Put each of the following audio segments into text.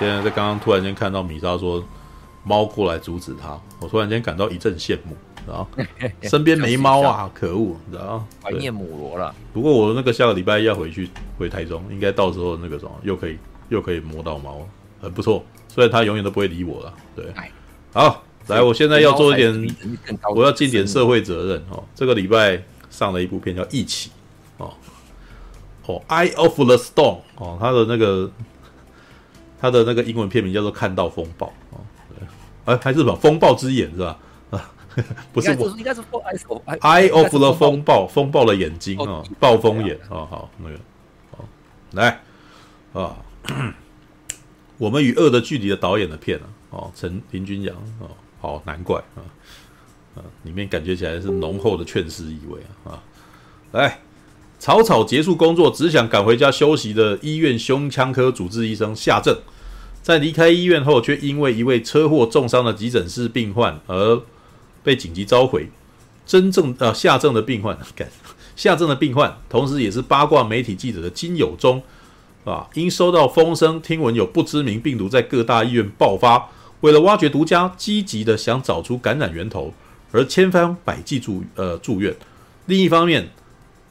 现在在刚刚突然间看到米莎说猫过来阻止他，我突然间感到一阵羡慕，然后 身边没猫啊，可恶，然后怀念母罗了。不过我那个下个礼拜要回去回台中，应该到时候那个什么又可以又可以摸到猫，很不错。虽然他永远都不会理我了，对，好，来，我现在要做一点，我要尽点社会责任哦。这个礼拜上了一部片叫《一起》哦，哦，《Eye of the Storm》哦，他的那个他的那个英文片名叫做《看到风暴》哦，哎，还是什么？风暴之眼是吧？啊，不是我，应该是 Eye of the 风暴，风暴的眼睛啊，暴风眼啊，好，那个，好，来啊。我们与恶的距离的导演的片啊，哦，陈林君阳哦，好难怪啊，啊，里面感觉起来是浓厚的劝世意味啊，啊，来，草草结束工作，只想赶回家休息的医院胸腔科主治医生夏正，在离开医院后，却因为一位车祸重伤的急诊室病患而被紧急召回。真正呃夏正的病患，夏正的病患，同时也是八卦媒体记者的金友中。啊！因收到风声，听闻有不知名病毒在各大医院爆发，为了挖掘独家，积极的想找出感染源头，而千方百计住呃住院。另一方面，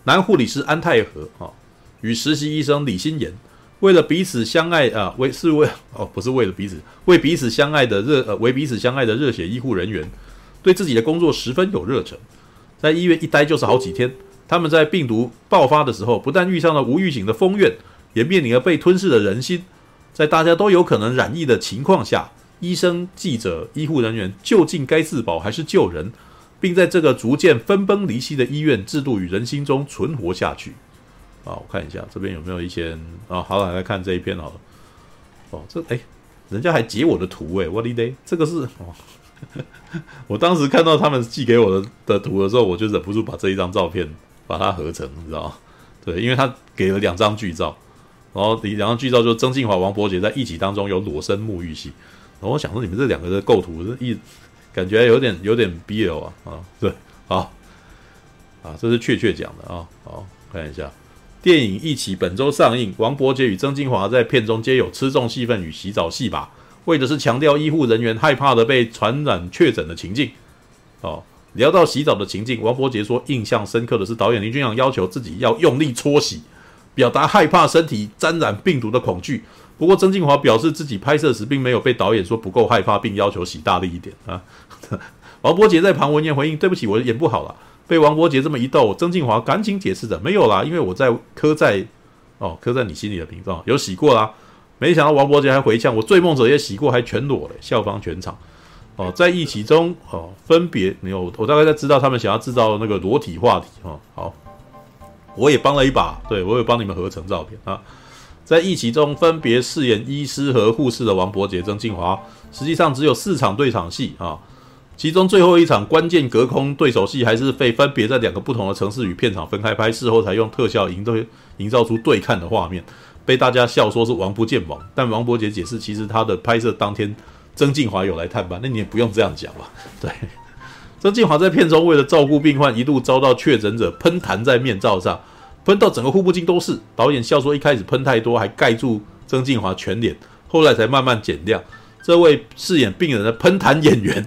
男护理师安泰和啊，与实习医生李新言，为了彼此相爱啊，为是为哦不是为了彼此，为彼此相爱的热呃为彼此相爱的热血医护人员，对自己的工作十分有热忱，在医院一待就是好几天。他们在病毒爆发的时候，不但遇上了无预警的封院。也面临了被吞噬的人心，在大家都有可能染疫的情况下，医生、记者、医护人员究竟该自保还是救人，并在这个逐渐分崩离析的医院制度与人心中存活下去？啊，我看一下这边有没有一些啊，好了，来看这一篇好了。哦，这哎，人家还截我的图哎，我的嘞，这个是哦，我当时看到他们寄给我的的图的时候，我就忍不住把这一张照片把它合成，你知道吗？对，因为他给了两张剧照。然后两张剧照就曾敬驊、王伯杰在一起当中有裸身沐浴戏，然后我想说你们这两个的构图是一感觉有点有点 BL 啊啊对好啊这是确确讲的啊好看一下电影一起本周上映，王柏杰与曾敬驊在片中皆有吃重戏份与洗澡戏吧，为的是强调医护人员害怕的被传染确诊的情境哦。聊到洗澡的情境，王柏杰说印象深刻的是导演林君阳要求自己要用力搓洗。表达害怕身体沾染病毒的恐惧。不过曾敬驊表示自己拍摄时并没有被导演说不够害怕，并要求洗大力一点啊。王柏杰在旁闻言回应：“对不起，我演不好了。”被王柏杰这么一逗，曾敬驊赶紧解释着：“没有啦，因为我在磕在哦磕在你心里的屏障有洗过啦。”没想到王柏杰还回呛：“我醉梦者也洗过，还全裸了。”笑方全场哦，在一起中哦分别没有，我大概在知道他们想要制造那个裸体话题哦。好。我也帮了一把，对，我有帮你们合成照片啊。在疫起中分别饰演医师和护士的王柏杰、曾敬华，实际上只有四场对场戏啊。其中最后一场关键隔空对手戏，还是被分别在两个不同的城市与片场分开拍，事后才用特效营造营造出对看的画面，被大家笑说是王不见王。但王柏杰解释，其实他的拍摄当天，曾敬华有来探班，那你也不用这样讲吧？对。曾敬华在片中为了照顾病患，一度遭到确诊者喷痰在面罩上，喷到整个护目镜都是。导演笑说，一开始喷太多，还盖住曾敬驊全脸，后来才慢慢减量。这位饰演病人的喷痰演员，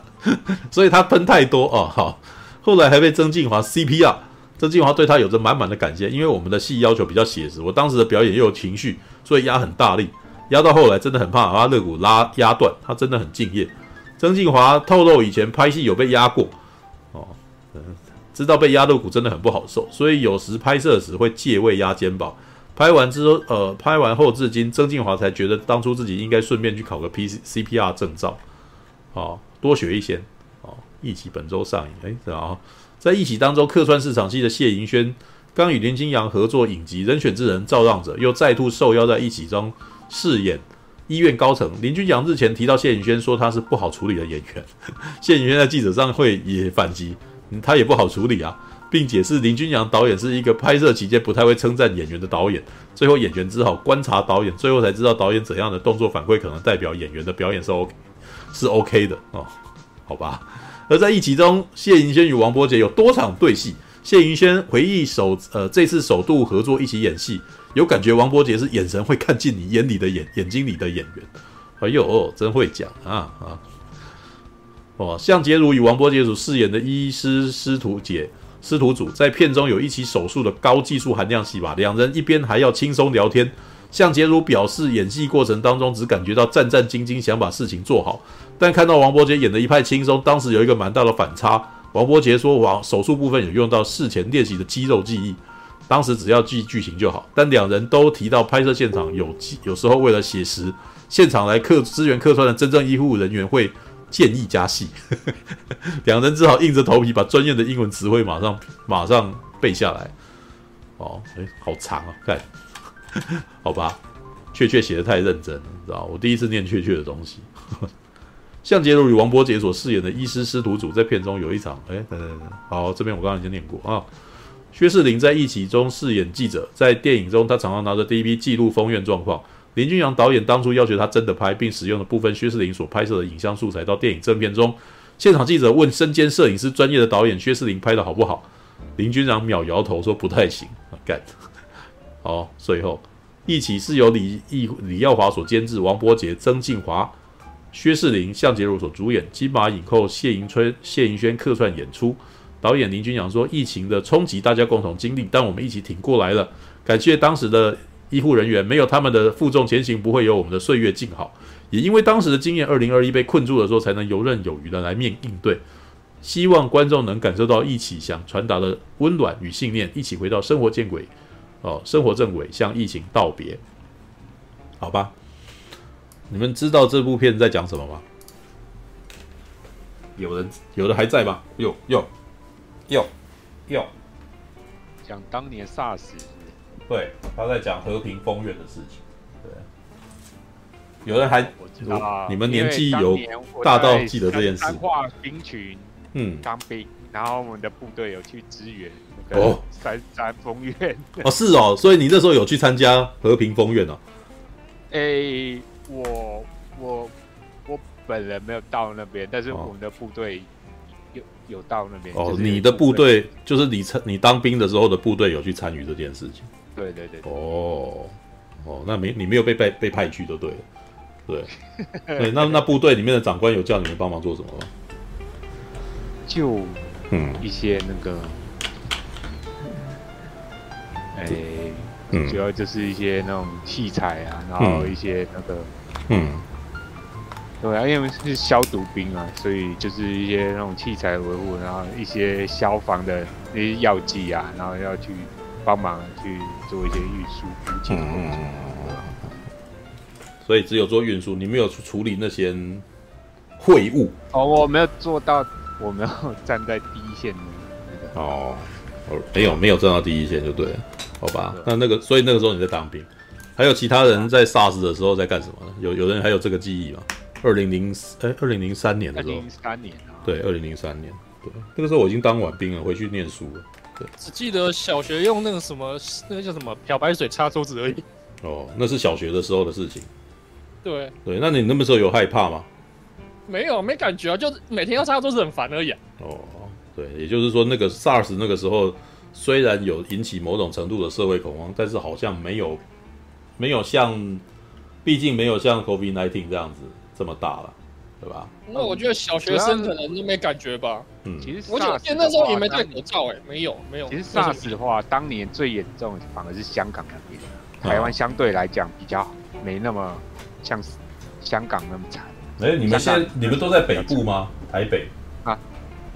所以他喷太多哦。好，后来还被曾敬驊 CPR。曾敬驊对他有着满满的感谢，因为我们的戏要求比较写实，我当时的表演又有情绪，所以压很大力，压到后来真的很怕把他肋骨拉压断。他真的很敬业。曾敬驊透露，以前拍戏有被压过，哦，知道被压肋骨真的很不好受，所以有时拍摄时会借位压肩膀。拍完之后，呃，拍完后至今，曾敬华才觉得当初自己应该顺便去考个 P C C P R 证照，哦，多学一些。哦，一起本周上映，哎，然后在一起当中客串市场戏的谢盈萱，刚与林君阳合作影集《人选之人》造让者，又再度受邀在一起中饰演。医院高层林君阳日前提到谢盈萱说他是不好处理的演员，谢盈萱在记者上会也反击，他也不好处理啊，并解释林君阳导演是一个拍摄期间不太会称赞演员的导演，最后演员只好观察导演，最后才知道导演怎样的动作反馈可能代表演员的表演是 OK 是 OK 的哦，好吧。而在一集中，谢盈萱与王柏杰有多场对戏，谢盈萱回忆首呃这次首度合作一起演戏。有感觉王柏杰是眼神会看进你眼里的眼眼睛里的演员。哎呦，真会讲啊啊！哦，向洁如与王柏杰所饰演的医师师徒姐师徒组，在片中有一起手术的高技术含量戏吧？两人一边还要轻松聊天。向洁如表示，演戏过程当中只感觉到战战兢兢，想把事情做好。但看到王柏杰演的一派轻松，当时有一个蛮大的反差。王柏杰说：“王，手术部分有用到事前练习的肌肉记忆，当时只要记剧情就好。”但两人都提到拍摄现场有有时候为了写实，现场来客支援客串的真正医护人员会。建议加戏，两人只好硬着头皮把专业的英文词汇马上马上背下来。哦，哎、欸，好长啊！看，好吧，雀雀写的太认真了，知道我第一次念雀雀的东西。向洁如与王柏杰所饰演的医师师徒组在片中有一场，哎、欸，等等等，好，这边我刚刚已经念过啊。薛仕凌在一起中饰演记者，在电影中他常常拿着 DV 记录封院状况。林君阳导演当初要求他真的拍，并使用了部分薛仕凌所拍摄的影像素材到电影正片中。现场记者问身兼摄影师专业的导演薛仕凌拍的好不好？林君阳秒摇头说不太行。干，好，最后一起是由李易李耀华所监制，王柏杰、曾敬华、薛仕凌、向洁如所主演，金马影后谢盈春、谢盈萱客串演出。导演林君阳说：“疫情的冲击大家共同经历，但我们一起挺过来了。感谢当时的。”医护人员没有他们的负重前行，不会有我们的岁月静好。也因为当时的经验，二零二一被困住的时候，才能游刃有余的来面应对。希望观众能感受到一起想传达的温暖与信念，一起回到生活正轨，哦，生活正轨，向疫情道别。好吧，你们知道这部片在讲什么吗？有人有的还在吗？有有有有，讲当年 SARS。对，他在讲和平封院的事情。对，有人还我知道、啊，你们年纪有大到记得这件事。彰化兵群，嗯，当兵，然后我们的部队有去支援哦，三三封院。哦，是哦，所以你那时候有去参加和平封院哦。诶、欸，我我我本人没有到那边，但是我们的部队有、哦、有到那边。哦，就是、你的部队就是你参你当兵的时候的部队有去参与这件事情。对对对，对，哦哦，那没你没有被被被派去就对了，对。对，那那部队里面的长官有叫你们帮忙做什么吗？就嗯。一些那个，哎嗯，主要就是一些那种器材啊，然后一些那个嗯，对啊，因为是消毒兵啊，所以就是一些那种器材维护，然后一些消防的那些药剂啊，然后要去。帮忙去做一些运输、运工作，所以只有做运输，你没有处理那些秽物哦。我没有做到，我没有站在第一线的那个哦，没有没有站到第一线就对了，好吧？那那个，所以那个时候你在当兵，还有其他人在 SARS 的时候在干什么呢？有有人还有这个记忆吗？二零零哎，二零零三年的时候，零三年啊，对，二零零三年，对，那个时候我已经当完兵了，回去念书了。只记得小学用那个什么，那个叫什么漂白水擦桌子而已。哦，那是小学的时候的事情。对对，那你那个时候有害怕吗？没有，没感觉啊，就每天要擦桌子很烦而已啊。哦，对，也就是说，那个 SARS 那个时候虽然有引起某种程度的社会恐慌，但是好像没有没有像，毕竟没有像 COVID-19 这样子这么大了。对吧？那我觉得小学生可能都没感觉吧。嗯，其实我记得那时候也没戴口罩，哎，没有没有。其实 SARS 的话，当年最严重的反而是香港那边，台湾相对来讲比较没那么像香港那么惨。哎，你们现在你们都在北部吗？台北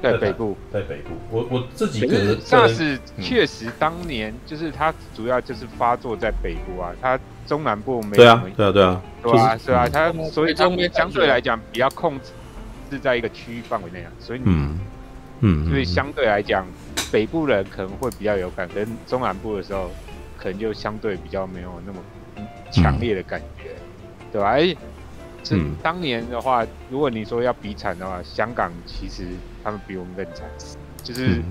啊，对，北部，在北部。我我自己个人，SARS 确实当年就是它主要就是发作在北部啊，它。中南部没有，对啊，对啊，对啊，对啊，是啊，它所以它相对来讲比较控制是在一个区域范围内啊，所以嗯嗯，所以相对来讲，北部人可能会比较有感，跟中南部的时候可能就相对比较没有那么强烈的感觉，对吧？哎，这当年的话，如果你说要比惨的话，香港其实他们比我们更惨，就是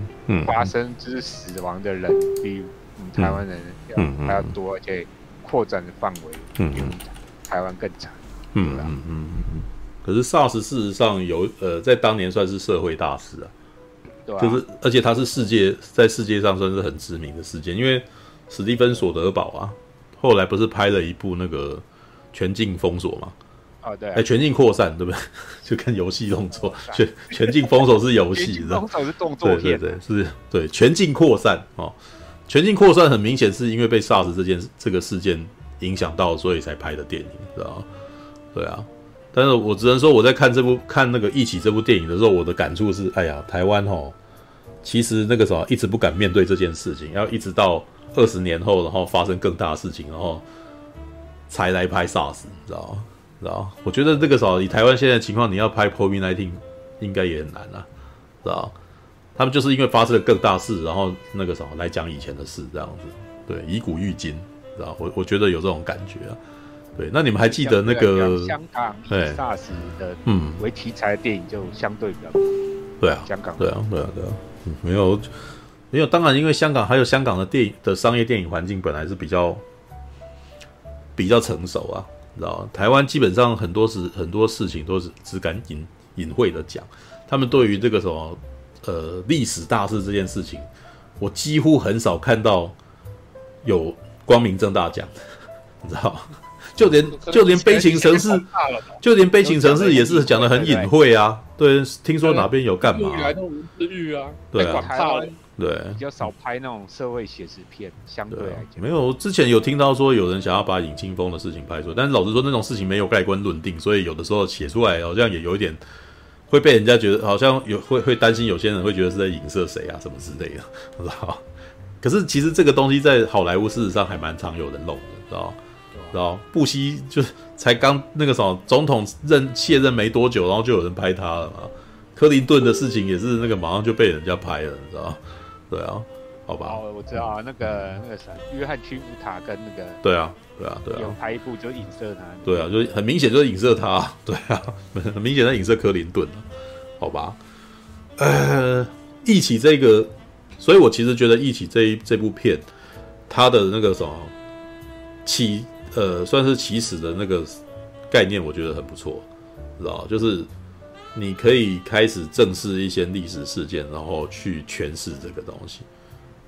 发生就是死亡的人比我们台湾人要还要多，而且。扩展的范围，嗯，台湾更惨，嗯嗯嗯嗯。可是 SARS 事实上有呃，在当年算是社会大事啊，对啊，就是而且它是世界在世界上算是很知名的事件，因为史蒂芬·索德堡啊，后来不是拍了一部那个全境封锁嘛？哦，对、啊，哎，全境扩散，对不对？就跟游戏动作，全全境封锁是游戏，封锁是动作片，对对对，是，对，全境扩散哦，全境扩散很明显是因为被 SARS 这件这个事件影响到，所以才拍的电影，知道吗？对啊，但是我只能说我在看这部看那个一起这部电影的时候，我的感触是，哎呀，台湾哦，其实那个时候一直不敢面对这件事情，要一直到二十年后，然后发生更大的事情，然后才来拍 SARS，你知道吗？知道？我觉得这个时候以台湾现在的情况，你要拍 COVID-19 应该也很难啊，知道？他们就是因为发生了更大事，然后那个时候来讲以前的事，这样子，对，以古喻今，知道？我我觉得有这种感觉啊。对，那你们还记得那个香港以 SARS 的嗯为题材的电影就相对比较多。对啊，香港对啊，对啊，对啊，嗯，没有没有，当然因为香港还有香港的电影的商业电影环境本来是比较比较成熟啊。知道台湾基本上很多事很多事情都是只敢隐隐晦的讲，他们对于这个什么呃历史大事这件事情，我几乎很少看到有光明正大讲，你知道就连就连悲情城市，就连悲情城市也是讲的很隐晦啊。对，听说哪边有干嘛？对啊。对，比较少拍那种社会写实片，相对来讲没有。之前有听到说有人想要把尹清峰的事情拍出来，但是老实说，那种事情没有盖棺论定，所以有的时候写出来好像也有一点会被人家觉得好像有会会担心，有些人会觉得是在影射谁啊什么之类的，知道？可是其实这个东西在好莱坞事实上还蛮常有人弄的，知道？知道？布希就是才刚那个什么总统任卸任没多久，然后就有人拍他了嘛。克林顿的事情也是那个马上就被人家拍了，你知道？对啊，好吧。哦，我知道啊，那个那个啥，约翰屈服塔跟那个。对啊，对啊，对啊。有拍一部就影射他。对啊，就很明显就是影射他。对啊，很明显在影射克林顿。好吧。呃，一起这个，所以我其实觉得一起这一这部片，它的那个什么起呃，算是起始的那个概念，我觉得很不错，知道就是。你可以开始正视一些历史事件，然后去诠释这个东西。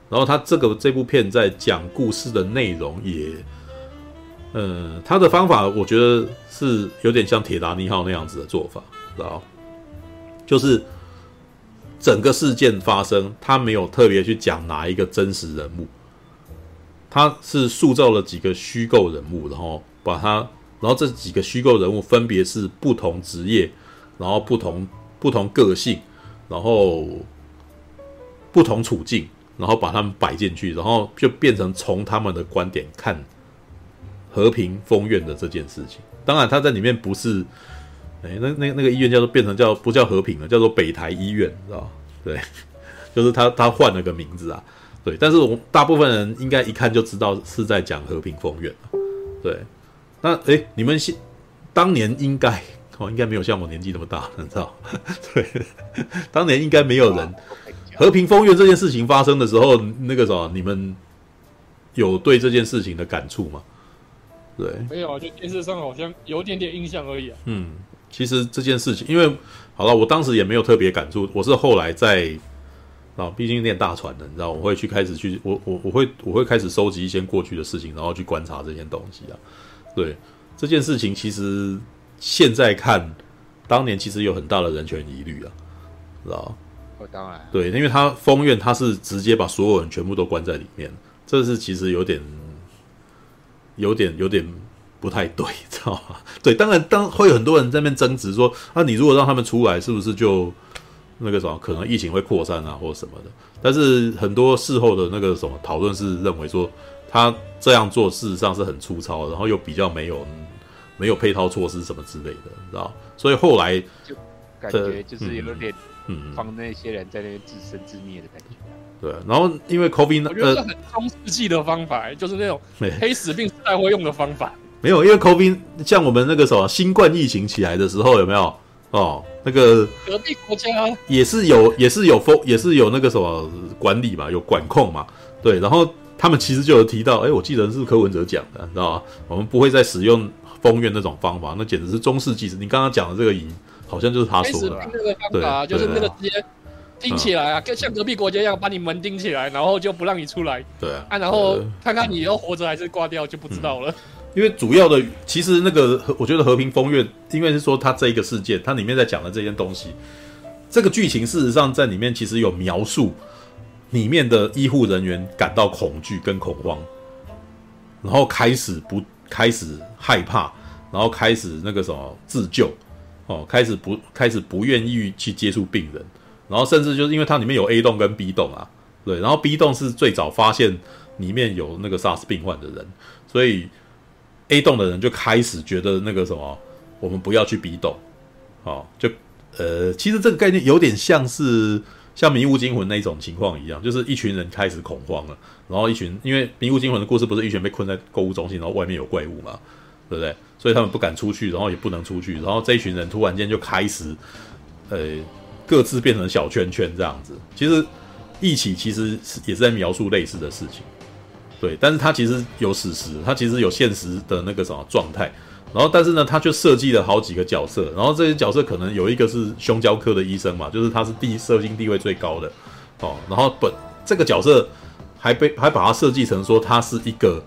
然后他这个这部片在讲故事的内容也，嗯，他的方法我觉得是有点像《铁达尼号》那样子的做法，知道？就是整个事件发生，他没有特别去讲哪一个真实人物，他是塑造了几个虚构人物，然后把他，然后这几个虚构人物分别是不同职业。然后不同不同个性，然后不同处境，然后把他们摆进去，然后就变成从他们的观点看和平封院的这件事情。当然，他在里面不是，哎，那那那个医院叫做变成叫不叫和平了，叫做北台医院，知道？对，就是他他换了个名字啊。对，但是我大部分人应该一看就知道是在讲和平封院。对，那哎，你们现当年应该。哦，应该没有像我年纪那么大，你知道？对，当年应该没有人和平风月这件事情发生的时候，那个什么，你们有对这件事情的感触吗？对，没有啊，就电视上好像有点点印象而已啊。嗯，其实这件事情，因为好了，我当时也没有特别感触，我是后来在啊，毕竟念大船的，你知道，我会去开始去，我我我会我会开始收集一些过去的事情，然后去观察这件东西啊。对，这件事情其实。现在看，当年其实有很大的人权疑虑啊，知道哦，当然，对，因为他封院，他是直接把所有人全部都关在里面，这是其实有点、有点、有点不太对，知道吗？对，当然，当会有很多人在那边争执说，啊，你如果让他们出来，是不是就那个什么，可能疫情会扩散啊，或者什么的？但是很多事后的那个什么讨论是认为说，他这样做事实上是很粗糙，然后又比较没有。没有配套措施什么之类的，知道？所以后来就感觉就是有点，嗯，放那些人在那边自生自灭的感觉。对，然后因为 COVID，我觉得是很中世纪的方法，呃、就是那种 黑死病时代会用的方法。没有，因为 COVID 像我们那个什么新冠疫情起来的时候，有没有？哦，那个隔壁国家也是有，也是有封，也是有那个什么管理嘛，有管控嘛。对，然后他们其实就有提到，哎，我记得是柯文哲讲的，知道吗？我们不会再使用。封院那种方法，那简直是中世纪。你刚刚讲的这个，已好像就是他说的，那个方法，就是那个直接钉起来啊，跟像隔壁国家一样，把你门钉起来，然后就不让你出来。对啊，啊，然后看看你要活着还是挂掉，就不知道了。因为主要的，其实那个我觉得和平风月，因为是说它这一个事件，它里面在讲的这件东西，这个剧情事实上在里面其实有描述里面的医护人员感到恐惧跟恐慌，然后开始不开始害怕，然后开始那个什么自救，哦，开始不开始不愿意去接触病人，然后甚至就是因为它里面有 A 栋跟 B 栋啊，对，然后 B 栋是最早发现里面有那个 SARS 病患的人，所以。A 栋的人就开始觉得那个什么，我们不要去 B 栋，哦，就呃，其实这个概念有点像是像《迷雾惊魂》那种情况一样，就是一群人开始恐慌了，然后一群因为《迷雾惊魂》的故事不是一群被困在购物中心，然后外面有怪物嘛，对不对？所以他们不敢出去，然后也不能出去，然后这一群人突然间就开始，呃，各自变成小圈圈这样子。其实一起其实也是在描述类似的事情。对，但是他其实有史实，他其实有现实的那个什么状态，然后但是呢，他就设计了好几个角色，然后这些角色可能有一个是胸交科的医生嘛，就是他是地设定地位最高的哦，然后本这个角色还被还把他设计成说他是一个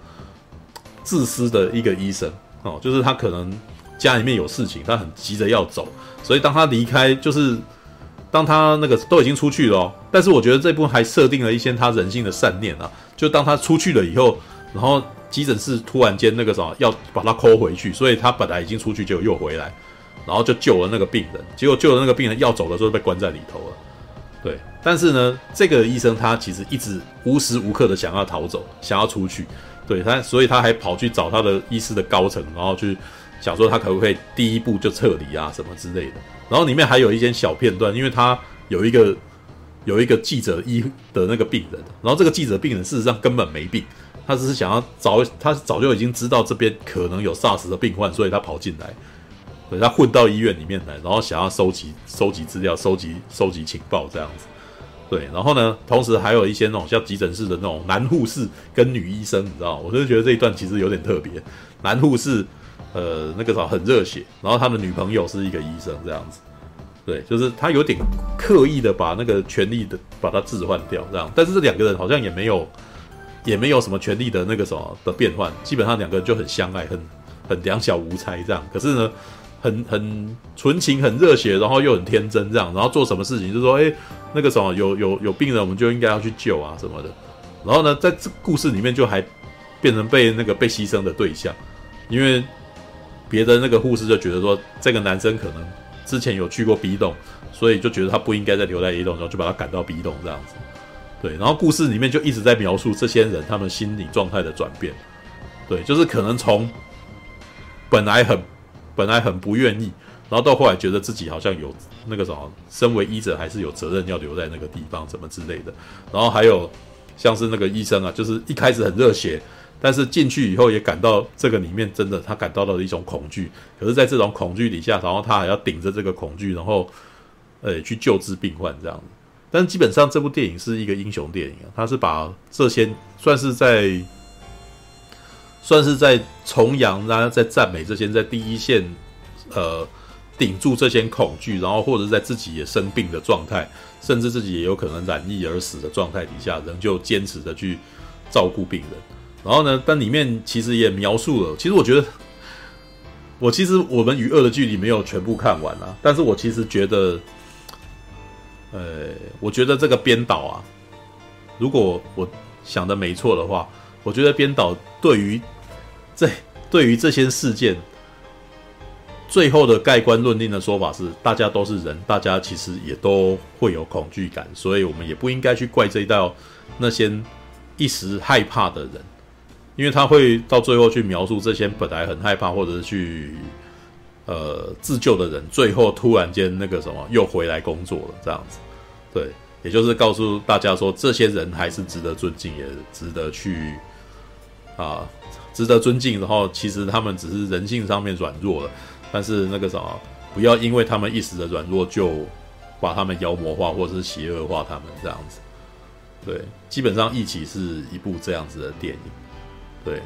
自私的一个医生哦，就是他可能家里面有事情，他很急着要走，所以当他离开就是。当他那个都已经出去了，但是我觉得这部分还设定了一些他人性的善念啊。就当他出去了以后，然后急诊室突然间那个什么要把他抠回去，所以他本来已经出去就又回来，然后就救了那个病人。结果救了那个病人要走的时候被关在里头了。对，但是呢，这个医生他其实一直无时无刻的想要逃走，想要出去。对他，所以他还跑去找他的医师的高层，然后去想说他可不可以第一步就撤离啊什么之类的。然后里面还有一些小片段，因为他有一个有一个记者医的那个病人，然后这个记者病人事实上根本没病，他只是想要早，他早就已经知道这边可能有 SARS 的病患，所以他跑进来，对，他混到医院里面来，然后想要收集收集资料、收集收集情报这样子，对，然后呢，同时还有一些那种像急诊室的那种男护士跟女医生，你知道？我就觉得这一段其实有点特别，男护士。呃，那个啥很热血，然后他的女朋友是一个医生，这样子，对，就是他有点刻意的把那个权力的把它置换掉，这样，但是这两个人好像也没有，也没有什么权力的那个什么的变换，基本上两个人就很相爱，很很两小无猜这样，可是呢，很很纯情，很热血，然后又很天真这样，然后做什么事情就说，哎，那个什么有有有病人，我们就应该要去救啊什么的，然后呢，在这故事里面就还变成被那个被牺牲的对象，因为。别的那个护士就觉得说，这个男生可能之前有去过 B 栋，所以就觉得他不应该再留在 A 栋，然后就把他赶到 B 栋这样子。对，然后故事里面就一直在描述这些人他们心理状态的转变。对，就是可能从本来很本来很不愿意，然后到后来觉得自己好像有那个什么，身为医者还是有责任要留在那个地方，什么之类的。然后还有像是那个医生啊，就是一开始很热血。但是进去以后也感到这个里面真的他感到了一种恐惧，可是，在这种恐惧底下，然后他还要顶着这个恐惧，然后，呃，去救治病患这样子。但基本上这部电影是一个英雄电影啊，他是把这些算是在，算是在崇洋，然后在赞美这些在第一线，呃，顶住这些恐惧，然后或者在自己也生病的状态，甚至自己也有可能染疫而死的状态底下，仍旧坚持的去照顾病人。然后呢，但里面其实也描述了。其实我觉得，我其实我们与恶的距离没有全部看完啊。但是我其实觉得，呃，我觉得这个编导啊，如果我想的没错的话，我觉得编导对于这 对于这些事件最后的盖棺论定的说法是：大家都是人，大家其实也都会有恐惧感，所以我们也不应该去怪罪到那些一时害怕的人。因为他会到最后去描述这些本来很害怕或者是去呃自救的人，最后突然间那个什么又回来工作了，这样子，对，也就是告诉大家说，这些人还是值得尊敬，也值得去啊，值得尊敬。然后其实他们只是人性上面软弱了，但是那个什么，不要因为他们一时的软弱就把他们妖魔化或者是邪恶化他们这样子。对，基本上《一起》是一部这样子的电影。对，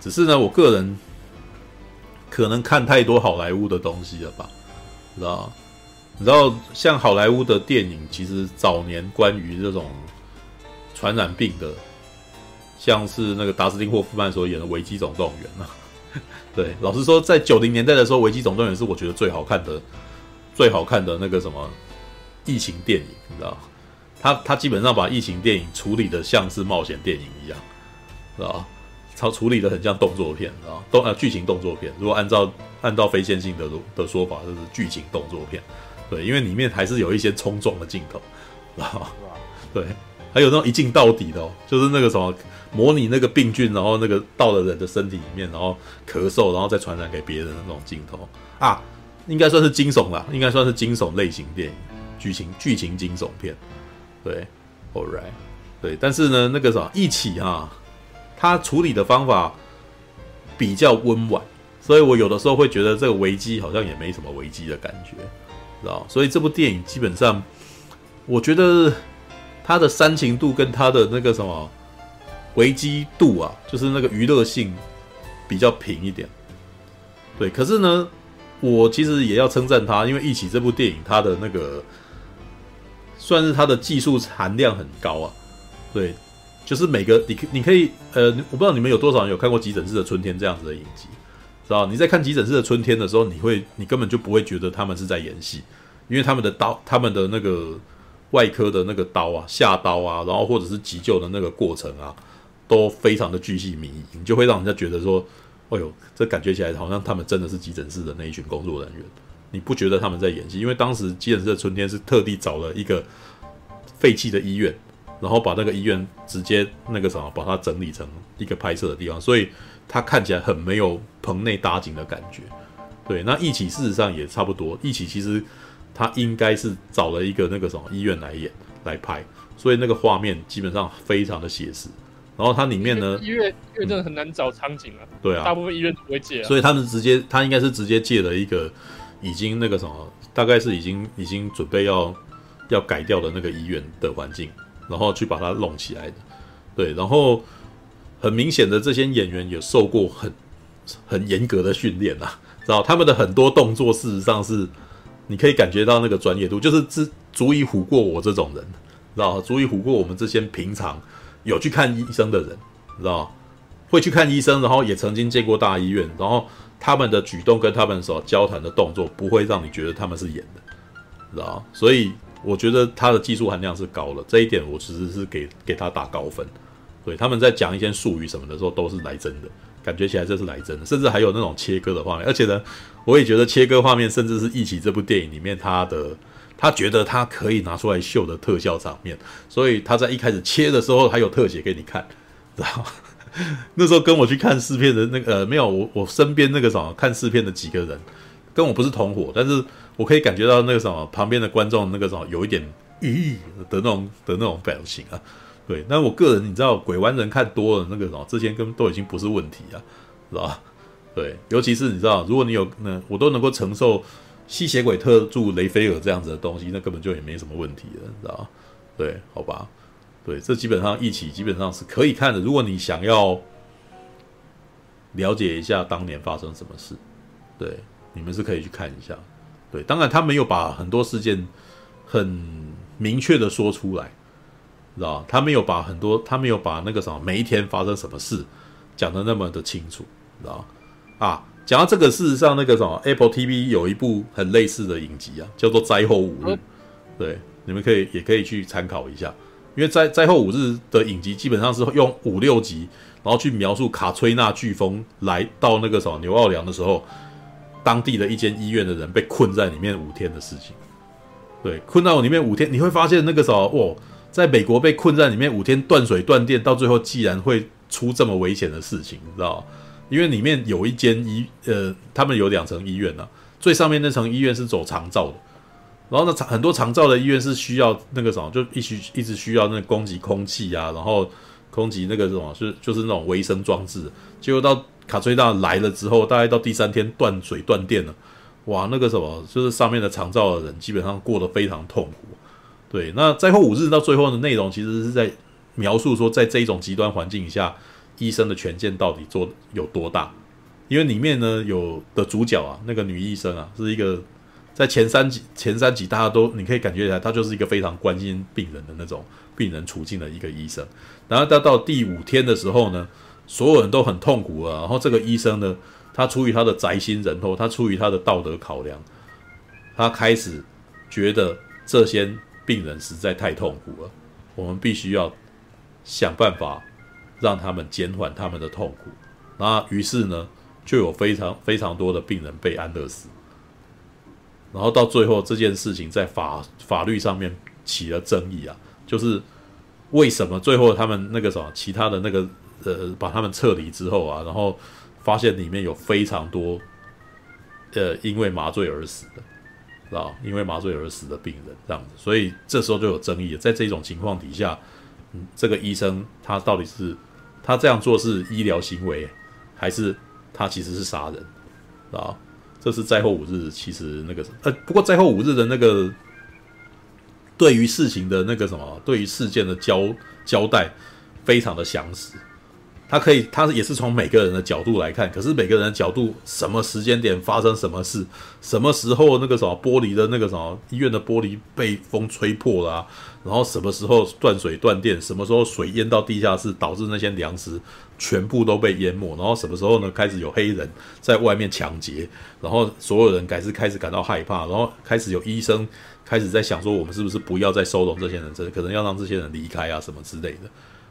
只是呢，我个人可能看太多好莱坞的东西了吧，知道？你知道，像好莱坞的电影，其实早年关于这种传染病的，像是那个达斯汀霍夫曼所演的《危机总动员》啊，对，老实说，在九零年代的时候，《危机总动员》是我觉得最好看的、最好看的那个什么疫情电影，你知道？他他基本上把疫情电影处理的像是冒险电影一样，知道？操处理的很像动作片，知道？动呃剧情动作片，如果按照按照非线性的的说法，就是剧情动作片。对，因为里面还是有一些冲撞的镜头，啊，对，还有那种一镜到底的哦，就是那个什么模拟那个病菌，然后那个到了人的身体里面，然后咳嗽，然后再传染给别人的那种镜头啊，应该算是惊悚啦，应该算是惊悚类型电影，剧情剧情惊悚片，对，All right，对，但是呢，那个什么一起哈，他处理的方法比较温婉，所以我有的时候会觉得这个危机好像也没什么危机的感觉。知道所以这部电影基本上，我觉得它的煽情度跟它的那个什么危机度啊，就是那个娱乐性比较平一点。对，可是呢，我其实也要称赞他，因为《一起》这部电影，它的那个算是它的技术含量很高啊。对，就是每个你你可以呃，我不知道你们有多少人有看过《急诊室的春天》这样子的影集。知道你在看《急诊室的春天》的时候，你会你根本就不会觉得他们是在演戏，因为他们的刀、他们的那个外科的那个刀啊、下刀啊，然后或者是急救的那个过程啊，都非常的巨细靡遗，你就会让人家觉得说：“哎呦，这感觉起来好像他们真的是急诊室的那一群工作人员。”你不觉得他们在演戏？因为当时《急诊室的春天》是特地找了一个废弃的医院，然后把那个医院直接那个什么，把它整理成一个拍摄的地方，所以。它看起来很没有棚内搭景的感觉，对。那一起事实上也差不多，一起其实他应该是找了一个那个什么医院来演来拍，所以那个画面基本上非常的写实。然后它里面呢，医院医院真的很难找场景啊，对啊，大部分医院都不会借啊。所以他们直接，他应该是直接借了一个已经那个什么，大概是已经已经准备要要改掉的那个医院的环境，然后去把它弄起来的，对，然后。很明显的，这些演员有受过很很严格的训练啊，知道他们的很多动作，事实上是你可以感觉到那个专业度，就是足足以唬过我这种人，知道足以唬过我们这些平常有去看医生的人，知道会去看医生，然后也曾经见过大医院，然后他们的举动跟他们所交谈的动作，不会让你觉得他们是演的，知道所以我觉得他的技术含量是高了，这一点我其实是给给他打高分。对，他们在讲一些术语什么的时候，都是来真的，感觉起来这是来真的，甚至还有那种切割的画面。而且呢，我也觉得切割画面，甚至是一起这部电影里面他的，他觉得他可以拿出来秀的特效场面，所以他在一开始切的时候还有特写给你看，然后 那时候跟我去看试片的那个呃，没有我我身边那个什么看试片的几个人，跟我不是同伙，但是我可以感觉到那个什么旁边的观众那个什么有一点咦的那种的那种表情啊。对，但我个人你知道，鬼玩人看多了，那个什么，之前根本都已经不是问题了，是吧？对，尤其是你知道，如果你有那我都能够承受吸血鬼特助雷菲尔这样子的东西，那根本就也没什么问题了，你知道？对，好吧，对，这基本上一起基本上是可以看的。如果你想要了解一下当年发生什么事，对，你们是可以去看一下。对，当然他没有把很多事件很明确的说出来。知道他没有把很多，他没有把那个什么每一天发生什么事讲的那么的清楚，知道啊，讲到这个，事实上那个什么 Apple TV 有一部很类似的影集啊，叫做《灾后五日》，对，你们可以也可以去参考一下，因为在《灾后五日》的影集基本上是用五六集，然后去描述卡崔娜飓风来到那个什么纽奥良的时候，当地的一间医院的人被困在里面五天的事情，对，困到里面五天，你会发现那个时候哇。在美国被困在里面五天，断水断电，到最后竟然会出这么危险的事情，你知道？因为里面有一间医，呃，他们有两层医院呢、最上面那层医院是走长照的，然后呢，很多长照的医院是需要那个什么，就一直一直需要那个供给空气啊，然后供给那个什么，是就是那种维生装置。结果到卡崔娜来了之后，大概到第三天断水断电了，哇，那个什么，就是上面的长照的人基本上过得非常痛苦。对，那灾后五日到最后的内容，其实是在描述说，在这一种极端环境下，医生的权限到底做有多大？因为里面呢有的主角啊，那个女医生啊，是一个在前三集前三集大家都你可以感觉起来，她就是一个非常关心病人的那种病人处境的一个医生。然后到到第五天的时候呢，所有人都很痛苦啊。然后这个医生呢，他出于他的宅心仁厚，他出于他的道德考量，他开始觉得这些病人实在太痛苦了，我们必须要想办法让他们减缓他们的痛苦。那于是呢，就有非常非常多的病人被安乐死。然后到最后这件事情在法法律上面起了争议啊，就是为什么最后他们那个什么其他的那个呃把他们撤离之后啊，然后。发现里面有非常多，呃，因为麻醉而死的，知道？因为麻醉而死的病人这样子，所以这时候就有争议了。在这种情况底下，嗯，这个医生他到底是他这样做是医疗行为，还是他其实是杀人？啊，这是灾后五日，其实那个呃，不过灾后五日的那个对于事情的那个什么，对于事件的交交代非常的详实。他可以，他也是从每个人的角度来看，可是每个人的角度，什么时间点发生什么事，什么时候那个什么玻璃的那个什么医院的玻璃被风吹破了，然后什么时候断水断电，什么时候水淹到地下室，导致那些粮食全部都被淹没，然后什么时候呢开始有黑人在外面抢劫，然后所有人开始开始感到害怕，然后开始有医生开始在想说，我们是不是不要再收容这些人，这可能要让这些人离开啊什么之类的，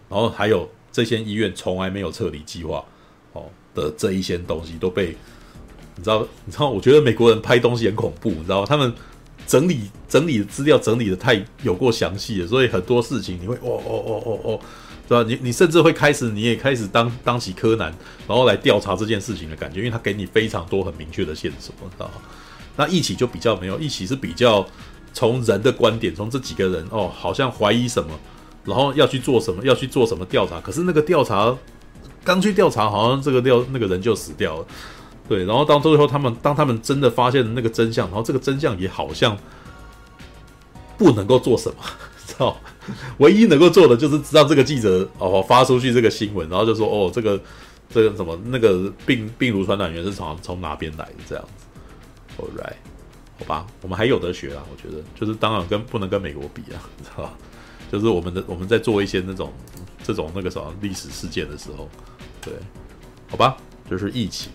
然后还有。这些医院从来没有撤离计划，哦的这一些东西都被你知道，你知道，我觉得美国人拍东西很恐怖，你知道，他们整理整理资料整理的太有过详细了，所以很多事情你会哦哦哦哦哦，对吧？你你甚至会开始，你也开始当当起柯南，然后来调查这件事情的感觉，因为他给你非常多很明确的线索，知道？那一起就比较没有，一起是比较从人的观点，从这几个人哦，好像怀疑什么。然后要去做什么？要去做什么调查？可是那个调查刚去调查，好像这个调那个人就死掉了。对，然后到最后他们当他们真的发现了那个真相，然后这个真相也好像不能够做什么，知道？唯一能够做的就是让这个记者哦发出去这个新闻，然后就说哦这个这个什么那个病病毒传染源是从从哪边来的这样子。Alright，好吧，我们还有得学啊，我觉得就是当然跟不能跟美国比啊，知道吧？就是我们的我们在做一些那种这种那个什么历史事件的时候，对，好吧，就是一起。